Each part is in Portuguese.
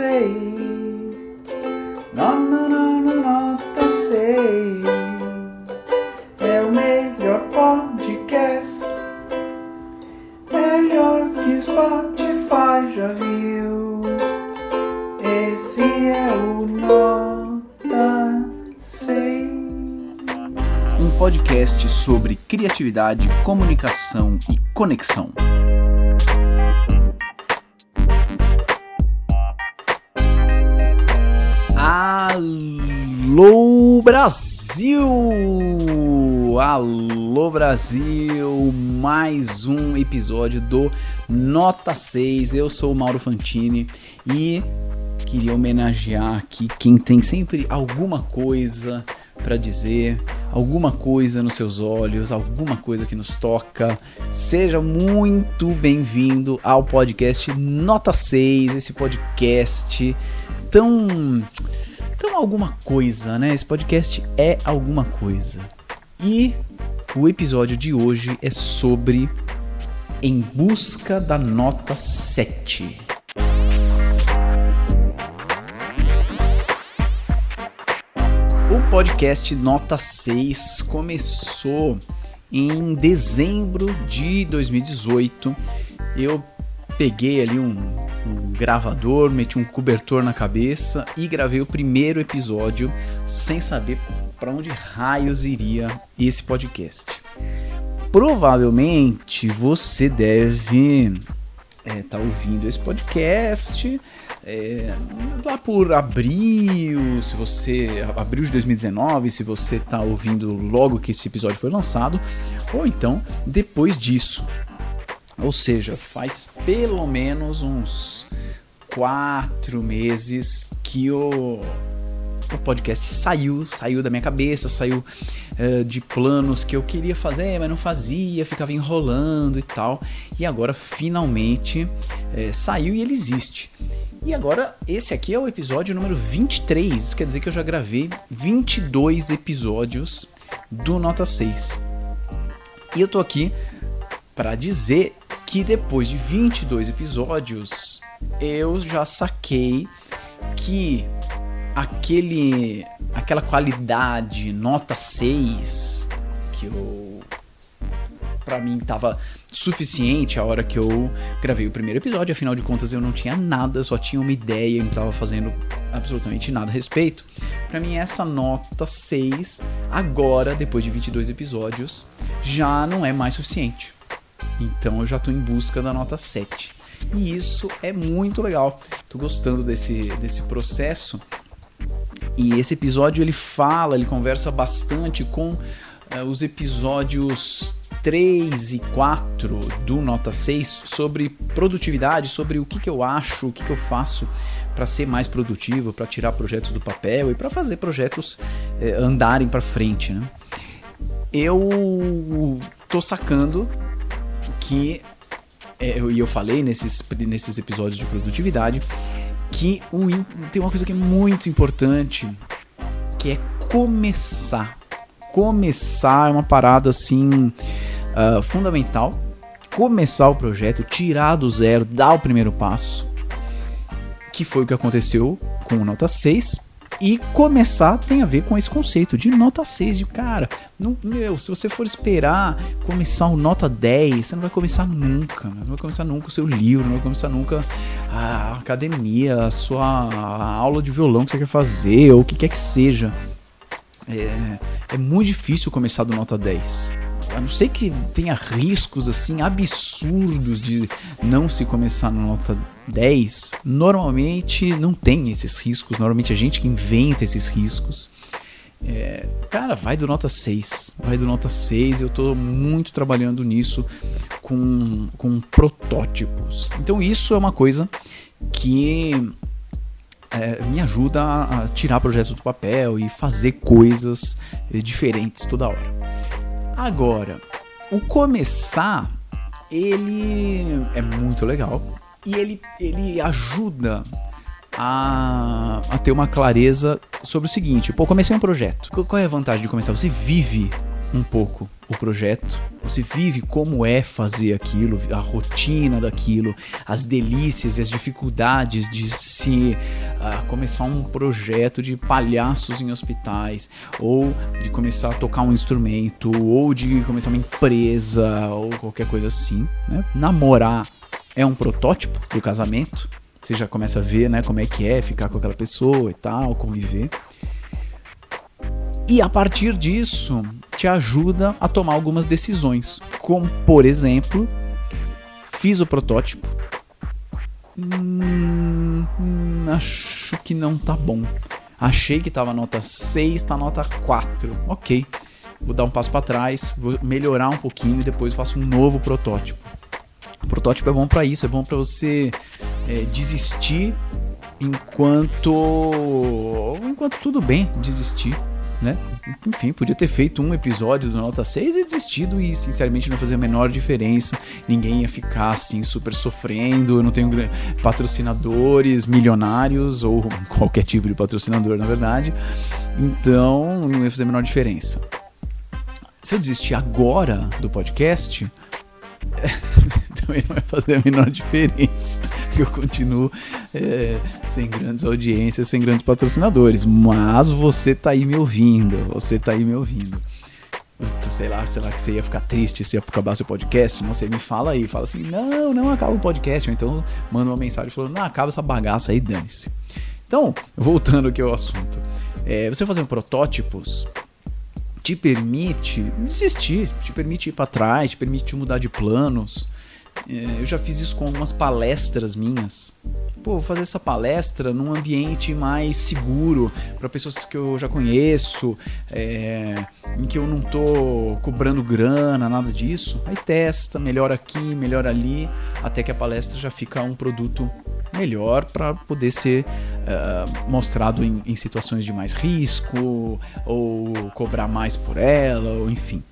sei. Não, não, não, nota sei. É o melhor podcast. Melhor que o Spotify já viu. Esse é o Nota 6. Um podcast sobre criatividade, comunicação e conexão. Alô Brasil! Alô Brasil! Mais um episódio do Nota 6. Eu sou o Mauro Fantini e queria homenagear aqui quem tem sempre alguma coisa para dizer, alguma coisa nos seus olhos, alguma coisa que nos toca. Seja muito bem-vindo ao podcast Nota 6, esse podcast tão tão alguma coisa, né? Esse podcast é alguma coisa. E o episódio de hoje é sobre Em Busca da Nota 7. O podcast Nota 6 começou em dezembro de 2018. Eu peguei ali um, um, gravador, meti um cobertor na cabeça e gravei o primeiro episódio sem saber para onde raios iria esse podcast. Provavelmente você deve estar é, tá ouvindo esse podcast é, lá por abril, se você abril de 2019, se você está ouvindo logo que esse episódio foi lançado, ou então depois disso. Ou seja, faz pelo menos uns quatro meses que o, o podcast saiu, saiu da minha cabeça, saiu uh, de planos que eu queria fazer, mas não fazia, ficava enrolando e tal. E agora finalmente uh, saiu e ele existe. E agora esse aqui é o episódio número 23, isso quer dizer que eu já gravei 22 episódios do Nota 6. E eu tô aqui para dizer que depois de 22 episódios eu já saquei que aquele aquela qualidade nota 6 que eu para mim tava suficiente a hora que eu gravei o primeiro episódio, afinal de contas eu não tinha nada, só tinha uma ideia e não estava fazendo absolutamente nada a respeito. Para mim essa nota 6 agora, depois de 22 episódios, já não é mais suficiente. Então eu já estou em busca da nota 7. E isso é muito legal. Estou gostando desse, desse processo. E esse episódio ele fala, ele conversa bastante com uh, os episódios 3 e 4 do Nota 6 sobre produtividade, sobre o que, que eu acho, o que, que eu faço para ser mais produtivo, para tirar projetos do papel e para fazer projetos eh, andarem para frente. Né? Eu tô sacando que é, e eu falei nesses, nesses episódios de produtividade que um, tem uma coisa que é muito importante que é começar. Começar é uma parada assim uh, fundamental. Começar o projeto tirar do zero dar o primeiro passo que foi o que aconteceu com o nota 6 e começar tem a ver com esse conceito de nota 6. De cara, não, meu, se você for esperar começar o nota 10, você não vai começar nunca. Não vai começar nunca o seu livro, não vai começar nunca a academia, a sua aula de violão que você quer fazer, ou o que quer que seja. É, é muito difícil começar do nota 10 a não ser que tenha riscos assim absurdos de não se começar na nota 10, normalmente não tem esses riscos, normalmente a gente que inventa esses riscos. É, cara, vai do nota 6. Vai do nota 6. Eu estou muito trabalhando nisso com, com protótipos. Então, isso é uma coisa que é, me ajuda a, tirar projetos do papel e fazer coisas diferentes toda hora. Agora, o começar, ele é muito legal e ele, ele ajuda a, a ter uma clareza sobre o seguinte: pô, comecei um projeto. Qual é a vantagem de começar? Você vive um pouco o projeto, você vive como é fazer aquilo, a rotina daquilo, as delícias e as dificuldades de se uh, começar um projeto de palhaços em hospitais, ou de começar a tocar um instrumento, ou de começar uma empresa, ou qualquer coisa assim. Né? Namorar é um protótipo do casamento. Você já começa a ver né, como é que é ficar com aquela pessoa e tal, conviver. E a partir disso, te ajuda a tomar algumas decisões, como por exemplo, fiz o protótipo. Hum, hum, acho que não tá bom. Achei que tava nota 6, tá nota 4. OK. Vou dar um passo para trás, vou melhorar um pouquinho e depois faço um novo protótipo. O protótipo é bom para isso, é bom para você é, desistir enquanto enquanto tudo bem desistir né? Enfim, podia ter feito um episódio do Nota 6 e desistido e sinceramente não fazia a menor diferença. Ninguém ia ficar assim super sofrendo. Eu não tenho patrocinadores milionários ou qualquer tipo de patrocinador, na verdade. Então, não ia fazer a menor diferença. Se eu desistir agora do podcast, também não vai fazer a menor diferença. Que eu continuo é, sem grandes audiências, sem grandes patrocinadores. Mas você tá aí me ouvindo. Você tá aí me ouvindo. Sei lá, sei lá que você ia ficar triste se acabar seu podcast. Não sei, me fala aí. Fala assim, não, não acaba o podcast. Ou então manda uma mensagem falando, não, acaba essa bagaça aí, dane-se. Então, voltando aqui ao assunto. É, você fazendo protótipos te permite desistir, te permite ir para trás, te permite mudar de planos. É, eu já fiz isso com algumas palestras minhas. Pô, vou fazer essa palestra num ambiente mais seguro, para pessoas que eu já conheço, é, em que eu não tô cobrando grana, nada disso. Aí testa, melhor aqui, melhor ali, até que a palestra já fica um produto melhor para poder ser uh, mostrado em, em situações de mais risco, ou cobrar mais por ela, ou enfim.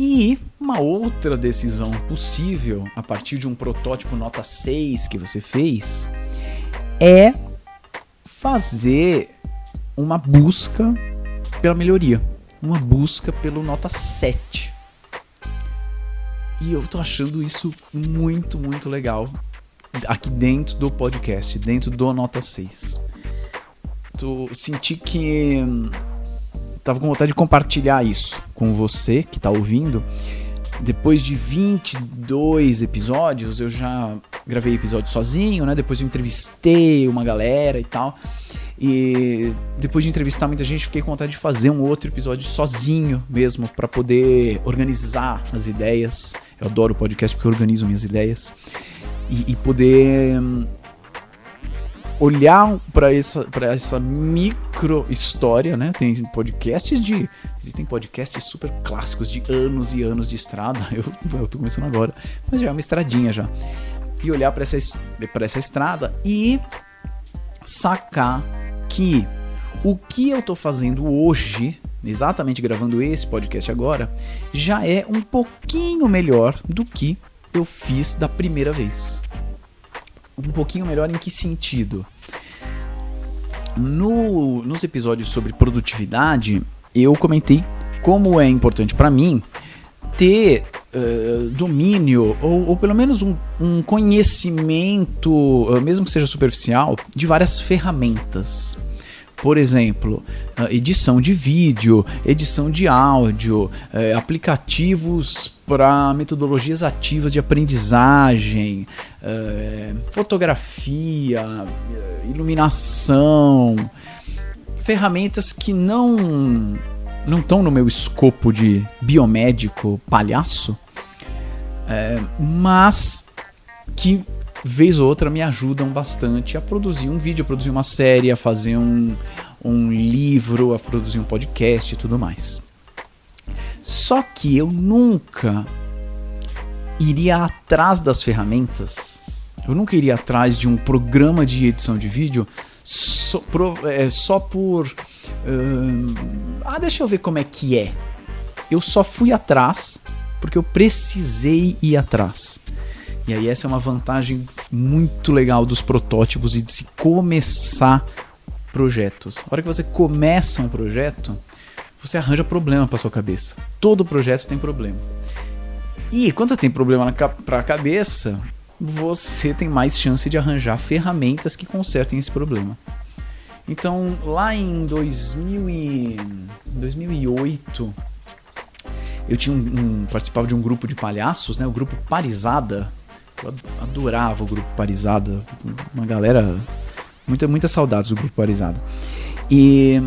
E uma outra decisão possível a partir de um protótipo nota 6 que você fez é fazer uma busca pela melhoria, uma busca pelo nota 7. E eu tô achando isso muito, muito legal aqui dentro do podcast, dentro do nota 6. Tô, senti que tava com vontade de compartilhar isso com você que está ouvindo. Depois de 22 episódios, eu já gravei episódio sozinho, né? Depois eu entrevistei uma galera e tal. E depois de entrevistar muita gente, fiquei com vontade de fazer um outro episódio sozinho mesmo, para poder organizar as ideias. Eu adoro podcast porque eu organizo minhas ideias. E, e poder hum, olhar para essa, pra essa micro história, né? Tem podcasts de. Existem podcasts super clássicos de anos e anos de estrada. Eu, eu tô começando agora, mas já é uma estradinha já. E olhar para essa, pra essa estrada e sacar que o que eu tô fazendo hoje, exatamente gravando esse podcast agora, já é um pouquinho melhor do que eu fiz da primeira vez um pouquinho melhor em que sentido? No, nos episódios sobre produtividade, eu comentei como é importante para mim ter uh, domínio ou, ou, pelo menos um, um conhecimento, uh, mesmo que seja superficial, de várias ferramentas. Por exemplo, edição de vídeo, edição de áudio, eh, aplicativos para metodologias ativas de aprendizagem, eh, fotografia, eh, iluminação, ferramentas que não não estão no meu escopo de biomédico palhaço, mas que vez ou outra me ajudam bastante a produzir um vídeo, a produzir uma série, a fazer um, um livro, a produzir um podcast e tudo mais. Só que eu nunca iria atrás das ferramentas, eu nunca iria atrás de um programa de edição de vídeo só, pro, é, só por. Uh, ah, deixa eu ver como é que é. Eu só fui atrás porque eu precisei ir atrás. E aí essa é uma vantagem muito legal dos protótipos e de se começar projetos. A hora que você começa um projeto, você arranja problema para sua cabeça. Todo projeto tem problema. E quando você tem problema para a cabeça, você tem mais chance de arranjar ferramentas que consertem esse problema. Então, lá em 2000 e... 2008, eu tinha um, um, participava de um grupo de palhaços, né? O grupo Parizada. Eu adorava o grupo Parizada. Uma galera. Muita, muitas saudades do grupo Parizada. E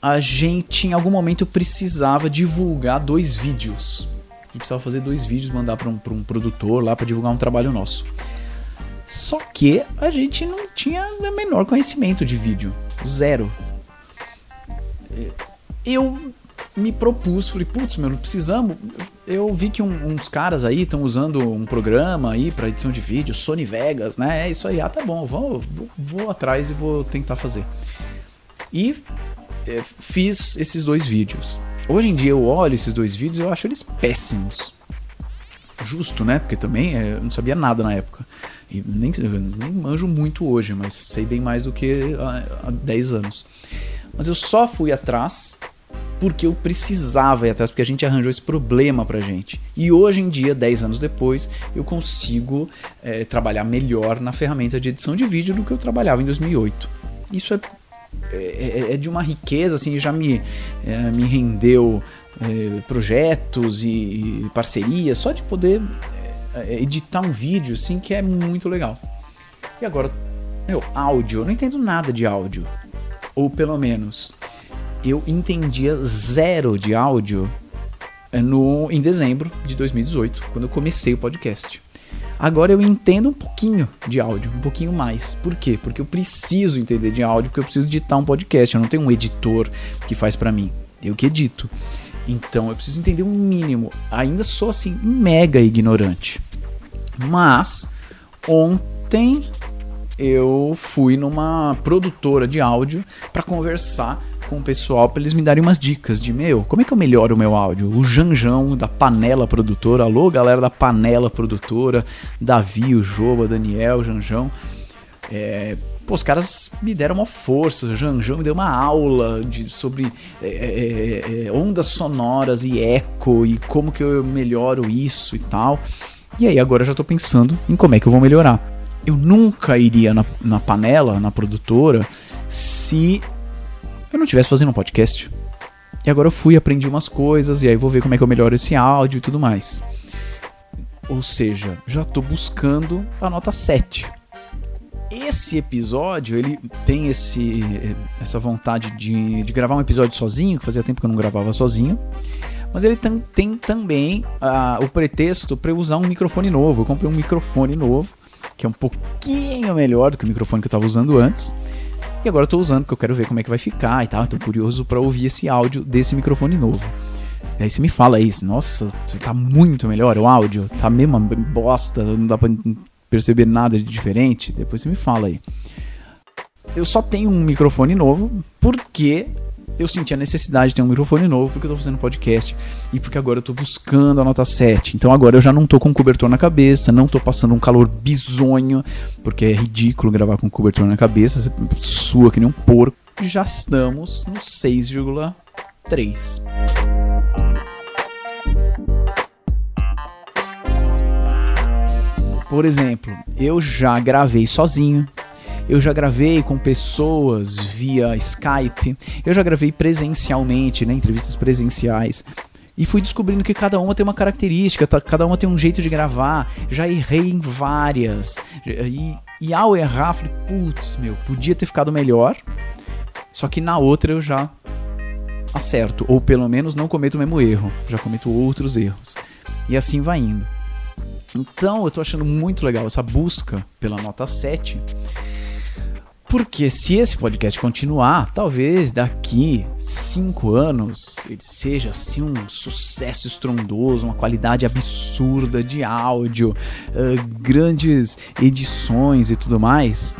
a gente em algum momento precisava divulgar dois vídeos. A gente precisava fazer dois vídeos, mandar para um, um produtor lá para divulgar um trabalho nosso. Só que a gente não tinha o menor conhecimento de vídeo. Zero. Eu me propus, falei, putz, meu, precisamos. Eu vi que um, uns caras aí estão usando um programa aí para edição de vídeo, Sony Vegas, né? É isso aí, ah, tá bom, vou, vou, vou atrás e vou tentar fazer. E é, fiz esses dois vídeos. Hoje em dia eu olho esses dois vídeos e eu acho eles péssimos. Justo, né? Porque também é, eu não sabia nada na época. E nem, nem manjo muito hoje, mas sei bem mais do que há, há 10 anos. Mas eu só fui atrás porque eu precisava ir atrás, porque a gente arranjou esse problema pra gente. E hoje em dia, 10 anos depois, eu consigo é, trabalhar melhor na ferramenta de edição de vídeo do que eu trabalhava em 2008. Isso é, é, é, é de uma riqueza, assim, já me, é, me rendeu é, projetos e, e, parcerias, só de poder editar um vídeo, assim, que é muito legal. E agora, meu, áudio, eu não entendo nada de áudio. Ou pelo menos, eu entendia zero de áudio eh, no, em dezembro de 2018, quando eu comecei o podcast. Agora eu entendo um pouquinho de áudio, um pouquinho mais. Por quê? Porque eu preciso entender de áudio, porque eu preciso editar um podcast. Eu não tenho um editor que faz para mim. Eu que edito. Então eu preciso entender um mínimo. Ainda sou assim mega ignorante. Mas ontem eu fui numa produtora de áudio para conversar com o pessoal para eles me darem umas dicas de meu, como é que eu melhoro o meu áudio? O Janjão da Panela Produtora, alô galera da Panela Produtora, Davi, o Joba, Daniel, Janjão. É, pô, os caras me deram uma força, o Janjão me deu uma aula de, sobre é, é, é, ondas sonoras e eco e como que eu melhoro isso e tal. E aí agora eu já estou pensando em como é que eu vou melhorar. Eu nunca iria na, na panela, na produtora, se eu não estivesse fazendo um podcast. E agora eu fui, aprendi umas coisas, e aí vou ver como é que eu melhoro esse áudio e tudo mais. Ou seja, já estou buscando a nota 7. Esse episódio, ele tem esse, essa vontade de, de gravar um episódio sozinho, que fazia tempo que eu não gravava sozinho. Mas ele tem, também uh, o pretexto para usar um microfone novo. Eu comprei um microfone novo, que é um pouquinho melhor do que o microfone que eu estava usando antes. E agora eu tô usando porque eu quero ver como é que vai ficar e tal. Tô curioso para ouvir esse áudio desse microfone novo. E aí você me fala isso, nossa, tá muito melhor o áudio, tá mesmo bosta, não dá pra perceber nada de diferente. Depois você me fala aí. Eu só tenho um microfone novo porque eu senti a necessidade de ter um microfone novo porque eu tô fazendo podcast e porque agora eu tô buscando a nota 7. Então agora eu já não tô com cobertor na cabeça, não tô passando um calor bizonho, porque é ridículo gravar com cobertor na cabeça, você sua que nem um porco. Já estamos no 6,3. Por exemplo, eu já gravei sozinho, eu já gravei com pessoas via Skype, eu já gravei presencialmente, né, entrevistas presenciais. E fui descobrindo que cada uma tem uma característica, tá, cada uma tem um jeito de gravar. Já errei em várias. E, e ao errar, falei, putz, meu, podia ter ficado melhor. Só que na outra eu já acerto, ou pelo menos não cometo o mesmo erro, já cometo outros erros. E assim vai indo. Então eu estou achando muito legal essa busca pela nota 7 porque se esse podcast continuar, talvez daqui cinco anos ele seja assim um sucesso estrondoso, uma qualidade absurda de áudio, uh, grandes edições e tudo mais.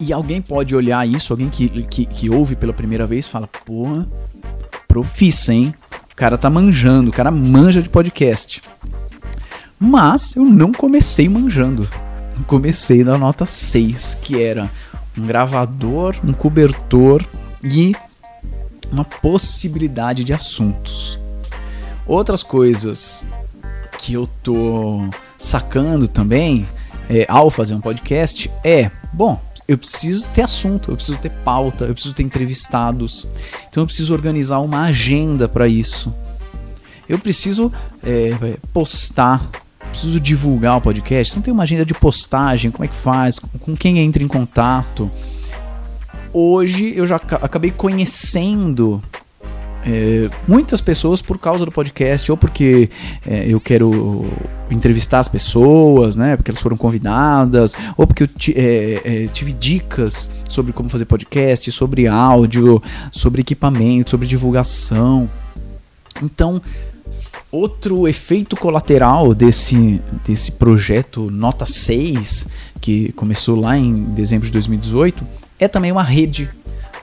E alguém pode olhar isso, alguém que, que, que ouve pela primeira vez fala, porra, profissa, hein? O cara tá manjando, o cara manja de podcast. Mas eu não comecei manjando comecei na nota 6, que era um gravador, um cobertor e uma possibilidade de assuntos. Outras coisas que eu tô sacando também é, ao fazer um podcast é, bom, eu preciso ter assunto, eu preciso ter pauta, eu preciso ter entrevistados, então eu preciso organizar uma agenda para isso. Eu preciso é, postar, preciso divulgar o podcast. Então tem uma agenda de postagem, como é que faz, com quem entra em contato. Hoje eu já acabei conhecendo é, muitas pessoas por causa do podcast, ou porque é, eu quero entrevistar as pessoas, né, porque elas foram convidadas, ou porque eu é, é, tive dicas sobre como fazer podcast, sobre áudio, sobre equipamento, sobre divulgação. Então, outro efeito colateral desse, desse projeto Nota 6, que começou lá em dezembro de 2018, é também uma rede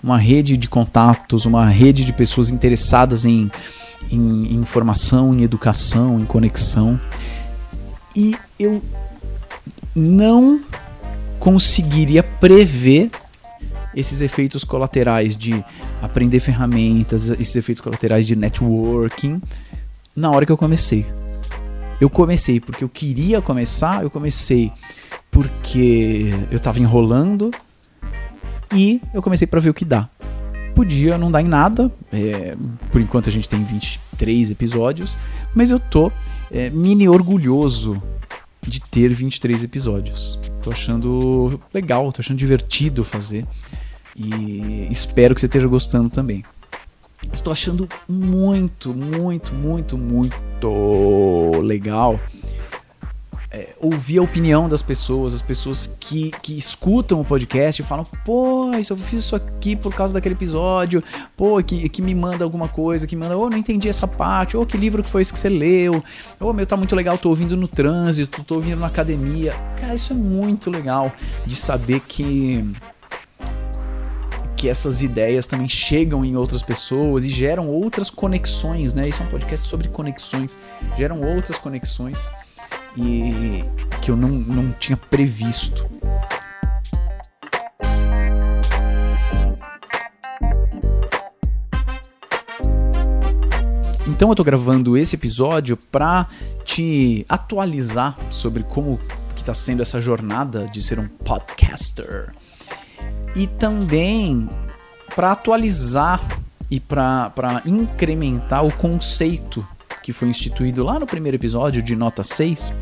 uma rede de contatos, uma rede de pessoas interessadas em, em, informação, em educação, em conexão. E eu não conseguiria prever esses efeitos colaterais de aprender ferramentas, esses efeitos colaterais de networking na hora que eu comecei. Eu comecei porque eu queria começar, eu comecei porque eu estava enrolando, e eu comecei para ver o que dá. Podia não dar em nada, é, por enquanto a gente tem 23 episódios, mas eu tô é, mini orgulhoso de ter 23 episódios. Tô achando legal, tô achando divertido fazer e espero que você esteja gostando também. Estou achando muito, muito, muito, muito legal é, ouvir a opinião das pessoas, as pessoas que, que escutam o podcast e falam, pô, isso, eu fiz isso aqui por causa daquele episódio, pô, que, que me manda alguma coisa, que manda, oh, não entendi essa parte, oh, que livro que foi esse que você leu, oh, meu, tá muito legal, tô ouvindo no trânsito, tô ouvindo na academia. Cara, isso é muito legal de saber que que essas ideias também chegam em outras pessoas e geram outras conexões, né? Isso é um podcast sobre conexões, geram outras conexões e que eu não, não tinha previsto. Então eu tô gravando esse episódio para te atualizar sobre como que está sendo essa jornada de ser um podcaster. E também para atualizar e para incrementar o conceito que foi instituído lá no primeiro episódio de nota 6,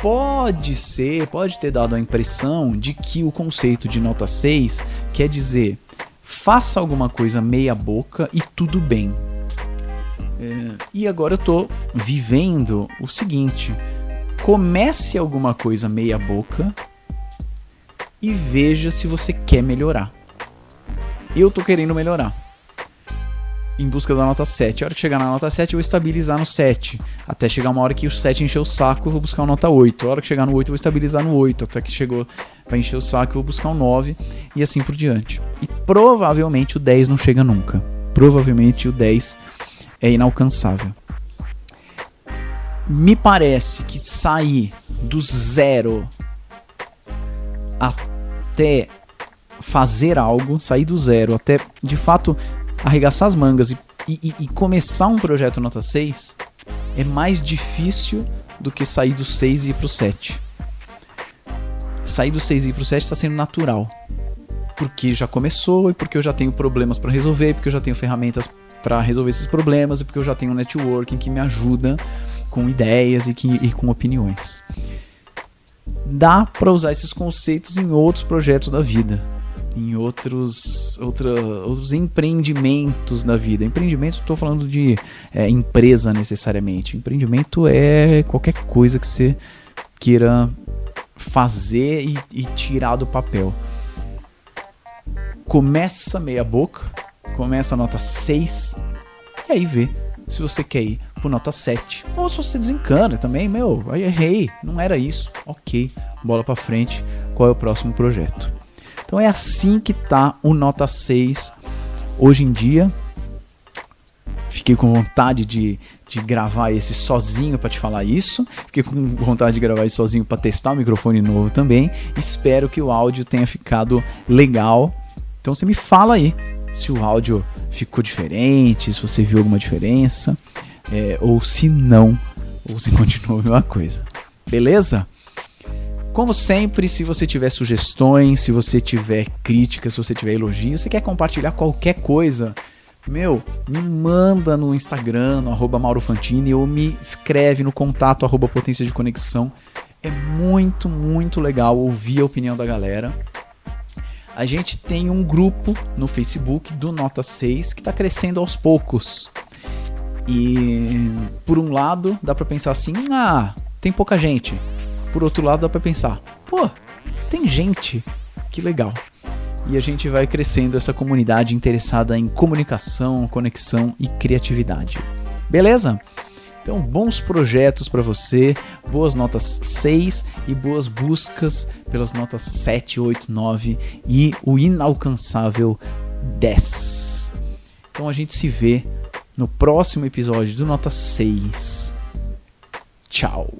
pode ser, pode ter dado a impressão de que o conceito de nota 6 quer dizer faça alguma coisa meia boca e tudo bem. É, e agora eu estou vivendo o seguinte: comece alguma coisa meia boca e veja se você quer melhorar. Eu estou querendo melhorar em busca da nota 7. A hora que chegar na nota 7, eu vou estabilizar no 7. Até chegar uma hora que o 7 encher o saco, eu vou buscar uma nota 8. A hora que chegar no 8, eu vou estabilizar no 8. Até que chegou para encher o saco, eu vou buscar um 9. E assim por diante. E provavelmente o 10 não chega nunca. Provavelmente o 10 é inalcançável. Me parece que sair do zero até fazer algo, sair do zero até de fato arregaçar as mangas e, e, e começar um projeto nota 6 é mais difícil do que sair do 6 e ir pro 7. Sair do 6 e ir pro 7 está sendo natural. Porque já começou e porque eu já tenho problemas para resolver, porque eu já tenho ferramentas para resolver esses problemas e porque eu já tenho um networking que me ajuda com ideias e, que, e com opiniões. Dá para usar esses conceitos em outros projetos da vida em outros, outra, outros empreendimentos na vida. Empreendimento, estou falando de é, empresa necessariamente. Empreendimento é qualquer coisa que você queira fazer e, e tirar do papel. Começa meia boca, começa a nota 6, e aí vê se você quer ir por nota 7. Ou se você desencana também, meu, aí errei, não era isso. Ok, bola para frente, qual é o próximo projeto? Então é assim que tá o Nota 6 hoje em dia. Fiquei com vontade de, de gravar esse sozinho para te falar isso. Fiquei com vontade de gravar isso sozinho para testar o microfone novo também. Espero que o áudio tenha ficado legal. Então você me fala aí se o áudio ficou diferente, se você viu alguma diferença, é, ou se não, ou se continuou a mesma coisa. Beleza? Como sempre, se você tiver sugestões, se você tiver críticas, se você tiver elogios, se quer compartilhar qualquer coisa, meu, me manda no Instagram, no arroba Maurofantini, ou me escreve no contato arroba potência de conexão. É muito, muito legal ouvir a opinião da galera. A gente tem um grupo no Facebook do Nota 6 que está crescendo aos poucos. E por um lado, dá para pensar assim: ah, tem pouca gente. Por outro lado, dá para pensar: pô, tem gente, que legal. E a gente vai crescendo essa comunidade interessada em comunicação, conexão e criatividade. Beleza? Então, bons projetos para você, boas notas 6 e boas buscas pelas notas 7, 8, 9 e o inalcançável 10. Então a gente se vê no próximo episódio do Nota 6. Tchau.